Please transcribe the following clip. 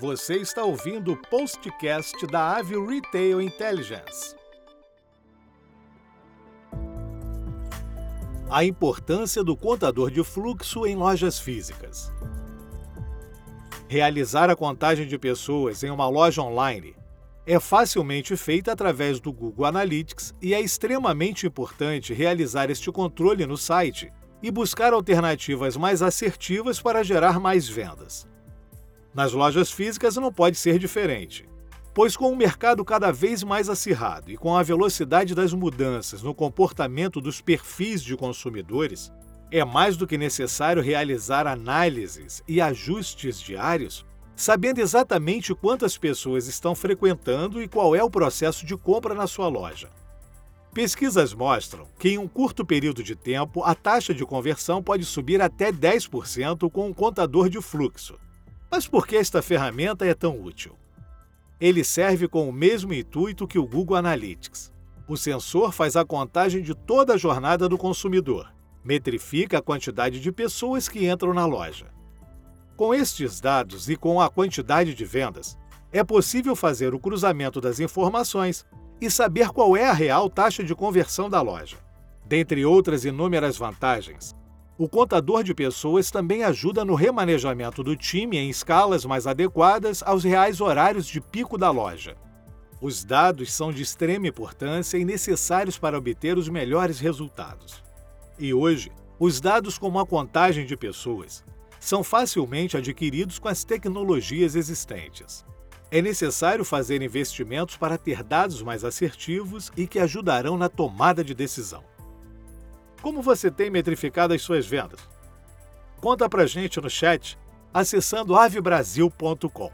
Você está ouvindo o postcast da Avio Retail Intelligence. A importância do contador de fluxo em lojas físicas. Realizar a contagem de pessoas em uma loja online é facilmente feita através do Google Analytics e é extremamente importante realizar este controle no site e buscar alternativas mais assertivas para gerar mais vendas. Nas lojas físicas não pode ser diferente, pois com o mercado cada vez mais acirrado e com a velocidade das mudanças no comportamento dos perfis de consumidores, é mais do que necessário realizar análises e ajustes diários, sabendo exatamente quantas pessoas estão frequentando e qual é o processo de compra na sua loja. Pesquisas mostram que, em um curto período de tempo, a taxa de conversão pode subir até 10% com um contador de fluxo. Mas por que esta ferramenta é tão útil? Ele serve com o mesmo intuito que o Google Analytics. O sensor faz a contagem de toda a jornada do consumidor, metrifica a quantidade de pessoas que entram na loja. Com estes dados e com a quantidade de vendas, é possível fazer o cruzamento das informações e saber qual é a real taxa de conversão da loja. Dentre outras inúmeras vantagens, o contador de pessoas também ajuda no remanejamento do time em escalas mais adequadas aos reais horários de pico da loja. Os dados são de extrema importância e necessários para obter os melhores resultados. E hoje, os dados como a contagem de pessoas são facilmente adquiridos com as tecnologias existentes. É necessário fazer investimentos para ter dados mais assertivos e que ajudarão na tomada de decisão. Como você tem metrificado as suas vendas? Conta pra gente no chat acessando avebrasil.com.